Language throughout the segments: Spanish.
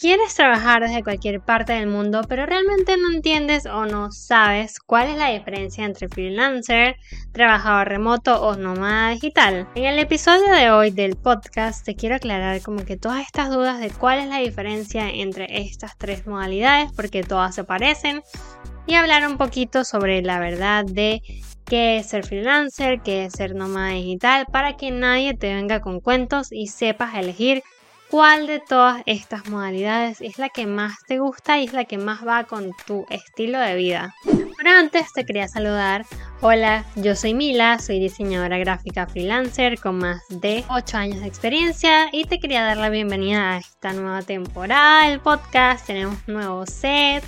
Quieres trabajar desde cualquier parte del mundo, pero realmente no entiendes o no sabes cuál es la diferencia entre freelancer, trabajador remoto o nómada digital. En el episodio de hoy del podcast te quiero aclarar como que todas estas dudas de cuál es la diferencia entre estas tres modalidades, porque todas se parecen, y hablar un poquito sobre la verdad de qué es ser freelancer, qué es ser nómada digital, para que nadie te venga con cuentos y sepas elegir cuál de todas estas modalidades es la que más te gusta y es la que más va con tu estilo de vida. Pero antes te quería saludar. Hola, yo soy Mila, soy diseñadora gráfica freelancer con más de 8 años de experiencia y te quería dar la bienvenida a esta nueva temporada del podcast. Tenemos nuevo set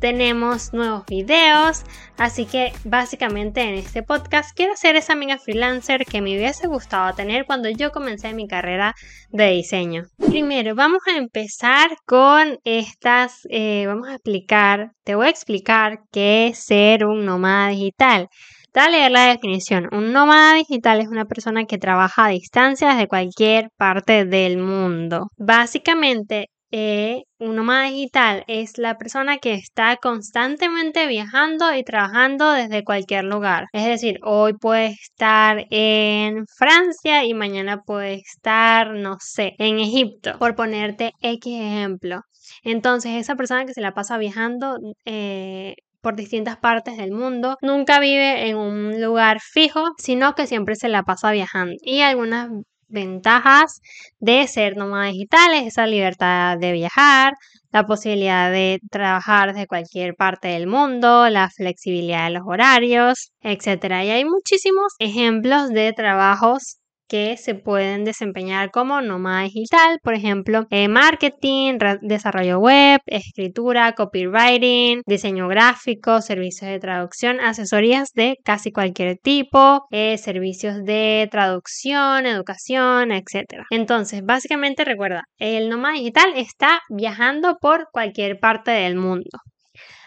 tenemos nuevos videos, así que básicamente en este podcast quiero ser esa amiga freelancer que me hubiese gustado tener cuando yo comencé mi carrera de diseño. Primero, vamos a empezar con estas, eh, vamos a explicar, te voy a explicar qué es ser un nómada digital. Te a leer la definición. Un nómada digital es una persona que trabaja a distancia desde cualquier parte del mundo. Básicamente, eh, un nómada digital es la persona que está constantemente viajando y trabajando desde cualquier lugar. Es decir, hoy puede estar en Francia y mañana puede estar, no sé, en Egipto, por ponerte X ejemplo. Entonces, esa persona que se la pasa viajando eh, por distintas partes del mundo. Nunca vive en un lugar fijo, sino que siempre se la pasa viajando. Y algunas ventajas de ser nómada digitales, esa libertad de viajar, la posibilidad de trabajar desde cualquier parte del mundo, la flexibilidad de los horarios, etc. Y hay muchísimos ejemplos de trabajos que se pueden desempeñar como nómada digital, por ejemplo, eh, marketing, desarrollo web, escritura, copywriting, diseño gráfico, servicios de traducción, asesorías de casi cualquier tipo, eh, servicios de traducción, educación, etc. Entonces, básicamente recuerda, el nómada digital está viajando por cualquier parte del mundo.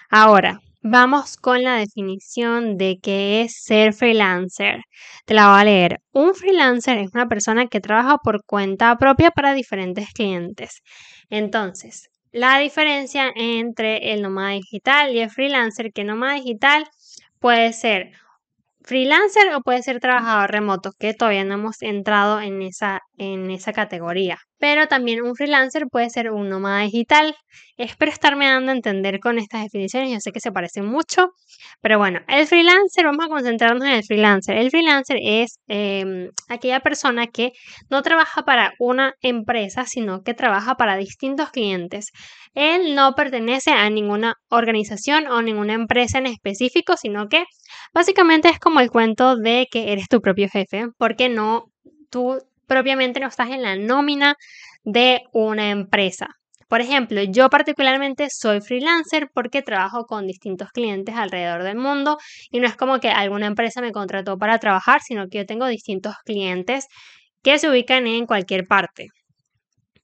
Ahora, Vamos con la definición de qué es ser freelancer. Te la voy a leer. Un freelancer es una persona que trabaja por cuenta propia para diferentes clientes. Entonces, la diferencia entre el nómada digital y el freelancer, que nómada digital puede ser freelancer o puede ser trabajador remoto, que todavía no hemos entrado en esa, en esa categoría pero también un freelancer puede ser un nómada digital. Espero estarme dando a entender con estas definiciones, yo sé que se parecen mucho, pero bueno, el freelancer, vamos a concentrarnos en el freelancer. El freelancer es em, aquella persona que no trabaja para una empresa, sino que trabaja para distintos clientes. Él no pertenece a ninguna organización o ninguna empresa en específico, sino que básicamente es como el cuento de que eres tu propio jefe, porque no tú propiamente no estás en la nómina de una empresa. Por ejemplo, yo particularmente soy freelancer porque trabajo con distintos clientes alrededor del mundo y no es como que alguna empresa me contrató para trabajar, sino que yo tengo distintos clientes que se ubican en cualquier parte.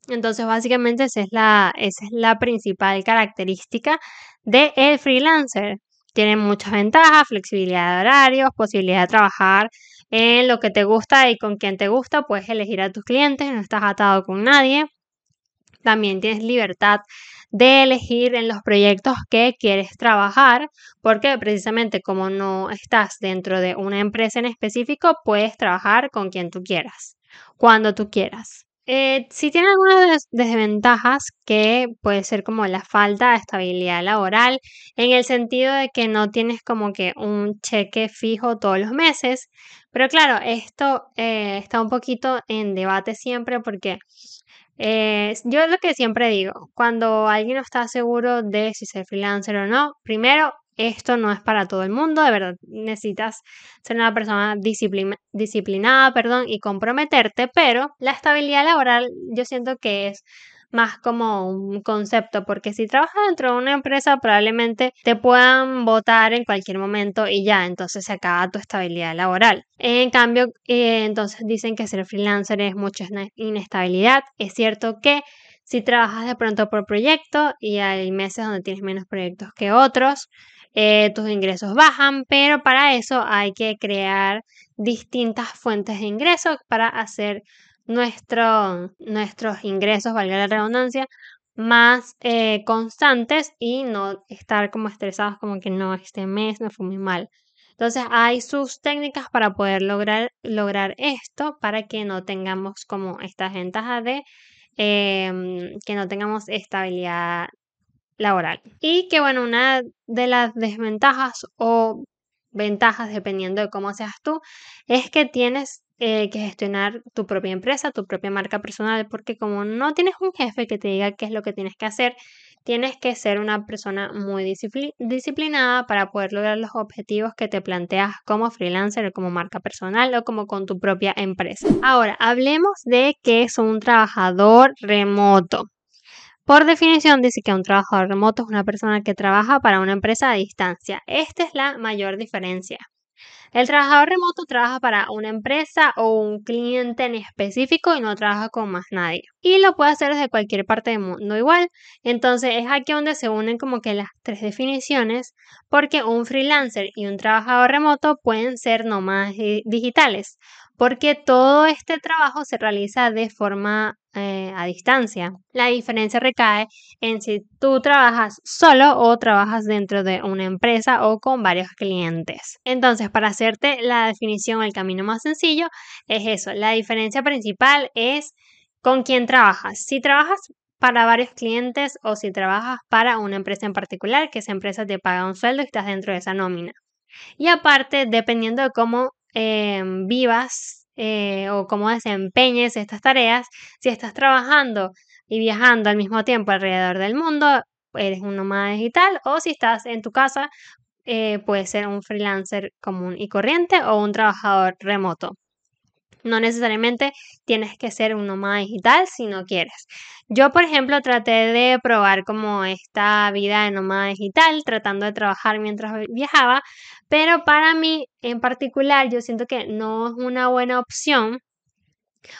Entonces, básicamente esa es la, esa es la principal característica del el freelancer. Tiene muchas ventajas, flexibilidad de horarios, posibilidad de trabajar en lo que te gusta y con quien te gusta, puedes elegir a tus clientes, no estás atado con nadie. También tienes libertad de elegir en los proyectos que quieres trabajar, porque precisamente como no estás dentro de una empresa en específico, puedes trabajar con quien tú quieras, cuando tú quieras. Eh, sí tiene algunas desventajas que puede ser como la falta de estabilidad laboral, en el sentido de que no tienes como que un cheque fijo todos los meses, pero claro, esto eh, está un poquito en debate siempre porque eh, yo lo que siempre digo, cuando alguien no está seguro de si ser freelancer o no, primero esto no es para todo el mundo, de verdad necesitas ser una persona disciplinada perdón, y comprometerte, pero la estabilidad laboral yo siento que es más como un concepto, porque si trabajas dentro de una empresa probablemente te puedan votar en cualquier momento y ya, entonces se acaba tu estabilidad laboral. En cambio, eh, entonces dicen que ser freelancer es mucha inestabilidad. Es cierto que si trabajas de pronto por proyecto y hay meses donde tienes menos proyectos que otros, eh, tus ingresos bajan, pero para eso hay que crear distintas fuentes de ingresos para hacer nuestro, nuestros ingresos, valga la redundancia, más eh, constantes y no estar como estresados como que no, este mes me fue muy mal. Entonces hay sus técnicas para poder lograr, lograr esto para que no tengamos como estas ventajas de em, que no tengamos estabilidad laboral. Y que bueno, una de las desventajas o ventajas, dependiendo de cómo seas tú, es que tienes eh, que gestionar tu propia empresa, tu propia marca personal, porque como no tienes un jefe que te diga qué es lo que tienes que hacer, tienes que ser una persona muy disciplinada para poder lograr los objetivos que te planteas como freelancer o como marca personal o como con tu propia empresa. Ahora, hablemos de qué es un trabajador remoto. Por definición dice que un trabajador remoto es una persona que trabaja para una empresa a distancia. Esta es la mayor diferencia. El trabajador remoto trabaja para una empresa o un cliente en específico y no trabaja con más nadie. Y lo puede hacer desde cualquier parte del mundo igual. Entonces es aquí donde se unen como que las tres definiciones porque un freelancer y un trabajador remoto pueden ser nómadas digitales porque todo este trabajo se realiza de forma eh, a distancia. La diferencia recae en si tú trabajas solo o trabajas dentro de una empresa o con varios clientes. Entonces, para hacerte la definición, el camino más sencillo es eso. La diferencia principal es con quién trabajas. Si trabajas para varios clientes o si trabajas para una empresa en particular, que esa empresa te paga un sueldo y estás dentro de esa nómina. Y aparte, dependiendo de cómo Em, vivas eh, o cómo desempeñes estas tareas, si estás trabajando y viajando al mismo tiempo alrededor del mundo, eres un nómada digital o si estás en tu casa, eh, puedes ser un freelancer común y corriente o un trabajador remoto. No necesariamente tienes que ser un nómada digital si no quieres. Yo, por ejemplo, traté de probar como esta vida de nómada digital, tratando de trabajar mientras viajaba, pero para mí en particular yo siento que no es una buena opción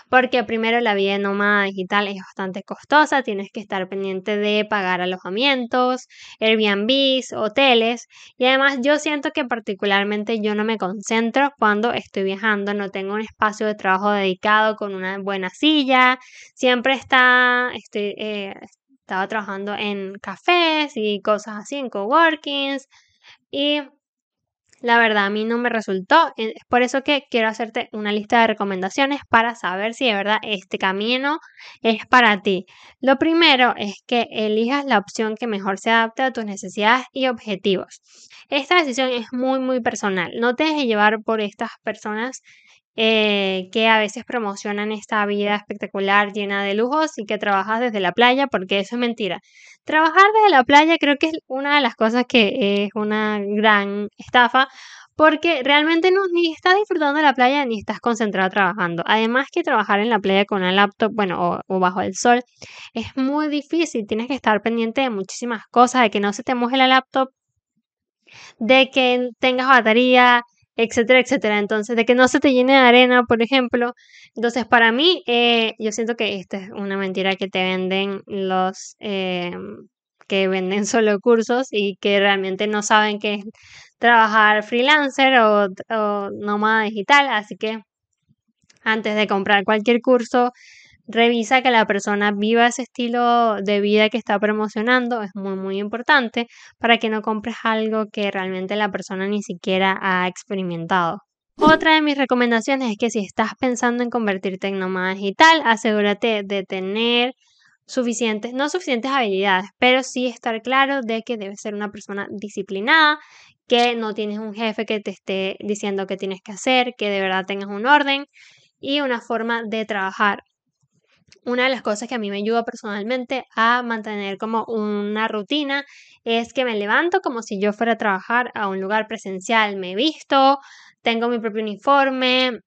porque primero la vida nómada digital es bastante costosa, tienes que estar pendiente de pagar alojamientos, Airbnbs, hoteles y además yo siento que particularmente yo no me concentro cuando estoy viajando, no tengo un espacio de trabajo dedicado con una buena silla, siempre está, estoy, eh, estaba trabajando en cafés y cosas así, en coworkings y la verdad a mí no me resultó. Es por eso que quiero hacerte una lista de recomendaciones para saber si de verdad este camino es para ti. Lo primero es que elijas la opción que mejor se adapte a tus necesidades y objetivos. Esta decisión es muy, muy personal. No te dejes llevar por estas personas eh, que a veces promocionan esta vida espectacular llena de lujos y que trabajas desde la playa, porque eso es mentira. Trabajar desde la playa creo que es una de las cosas que es una gran estafa, porque realmente no, ni estás disfrutando de la playa ni estás concentrado trabajando. Además que trabajar en la playa con una laptop, bueno, o, o, bajo el sol, es muy difícil. Tienes que estar pendiente de muchísimas cosas, de que no se te moje la laptop, de que tengas batería, etcétera, etcétera. Entonces, de que no se te llene de arena, por ejemplo. Entonces, para mí, eh, yo siento que esta es una mentira que te venden los eh, que venden solo cursos y que realmente no saben qué es trabajar freelancer o, o nómada digital. Así que antes de comprar cualquier curso, Revisa que la persona viva ese estilo de vida que está promocionando, es muy muy importante para que no compres algo que realmente la persona ni siquiera ha experimentado. Otra de mis recomendaciones es que si estás pensando en convertirte en nómada digital, asegúrate de tener suficientes, no suficientes habilidades, pero sí estar claro de que debes ser una persona disciplinada, que no tienes un jefe que te esté diciendo qué tienes que hacer, que de verdad tengas un orden y una forma de trabajar una de las cosas que a mí me ayuda personalmente a mantener como una rutina es que me levanto como si yo fuera a trabajar a un lugar presencial, me visto, tengo mi propio uniforme,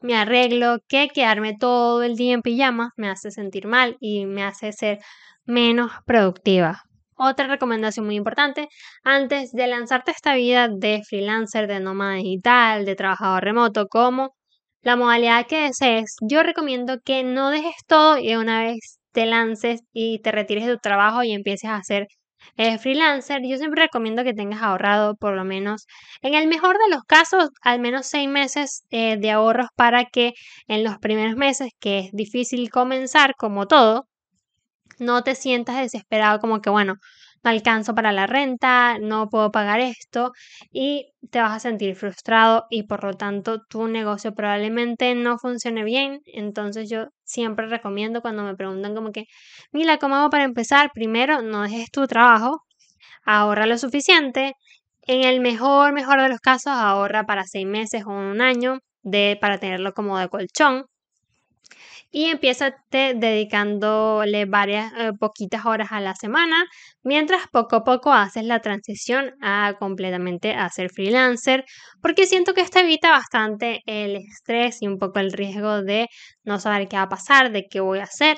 me arreglo, que quedarme todo el día en pijama me hace sentir mal y me hace ser menos productiva. Otra recomendación muy importante, antes de lanzarte esta vida de freelancer, de nómada digital, de trabajador remoto, como la modalidad que desees, yo recomiendo que no dejes todo y una vez te lances y te retires de tu trabajo y empieces a hacer eh, freelancer, yo siempre recomiendo que tengas ahorrado por lo menos, en el mejor de los casos, al menos seis meses eh, de ahorros para que en los primeros meses, que es difícil comenzar como todo, no te sientas desesperado como que, bueno, no alcanzo para la renta, no puedo pagar esto y te vas a sentir frustrado y por lo tanto tu negocio probablemente no funcione bien. Entonces yo siempre recomiendo cuando me preguntan como que, mira, ¿cómo hago para empezar? Primero, no dejes tu trabajo, ahorra lo suficiente. En el mejor, mejor de los casos, ahorra para seis meses o un año de, para tenerlo como de colchón y empieza dedicándole varias eh, poquitas horas a la semana, mientras poco a poco haces la transición a completamente a ser freelancer, porque siento que esto evita bastante el estrés y un poco el riesgo de no saber qué va a pasar, de qué voy a hacer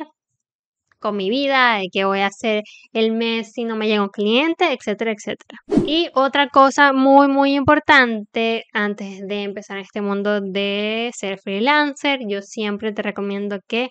con mi vida, de qué voy a hacer el mes si no me llega un cliente, etcétera, etcétera. Y otra cosa muy, muy importante antes de empezar este mundo de ser freelancer, yo siempre te recomiendo que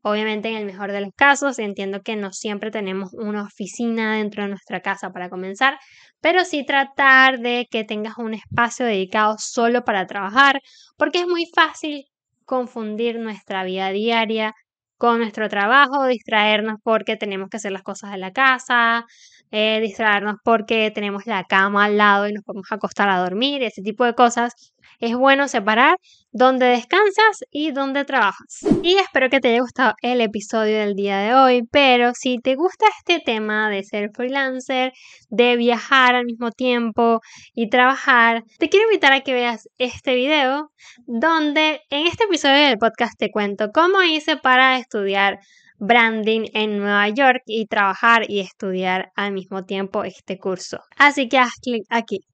Obviamente en el mejor de los casos, entiendo que no siempre tenemos una oficina dentro de nuestra casa para comenzar, pero sí tratar de que tengas un espacio dedicado solo para trabajar, porque es muy fácil confundir nuestra vida diaria con nuestro trabajo, distraernos porque tenemos que hacer las cosas de la casa, eh, distraernos porque tenemos la cama al lado y nos podemos acostar a dormir, ese tipo de cosas. Es bueno separar dónde descansas y dónde trabajas. Y espero que te haya gustado el episodio del día de hoy, pero si te gusta este tema de ser freelancer, de viajar al mismo tiempo y trabajar, te quiero invitar a que veas este video donde en este episodio del podcast te cuento cómo hice para estudiar branding en Nueva York y trabajar y estudiar al mismo tiempo este curso. Así que haz clic aquí.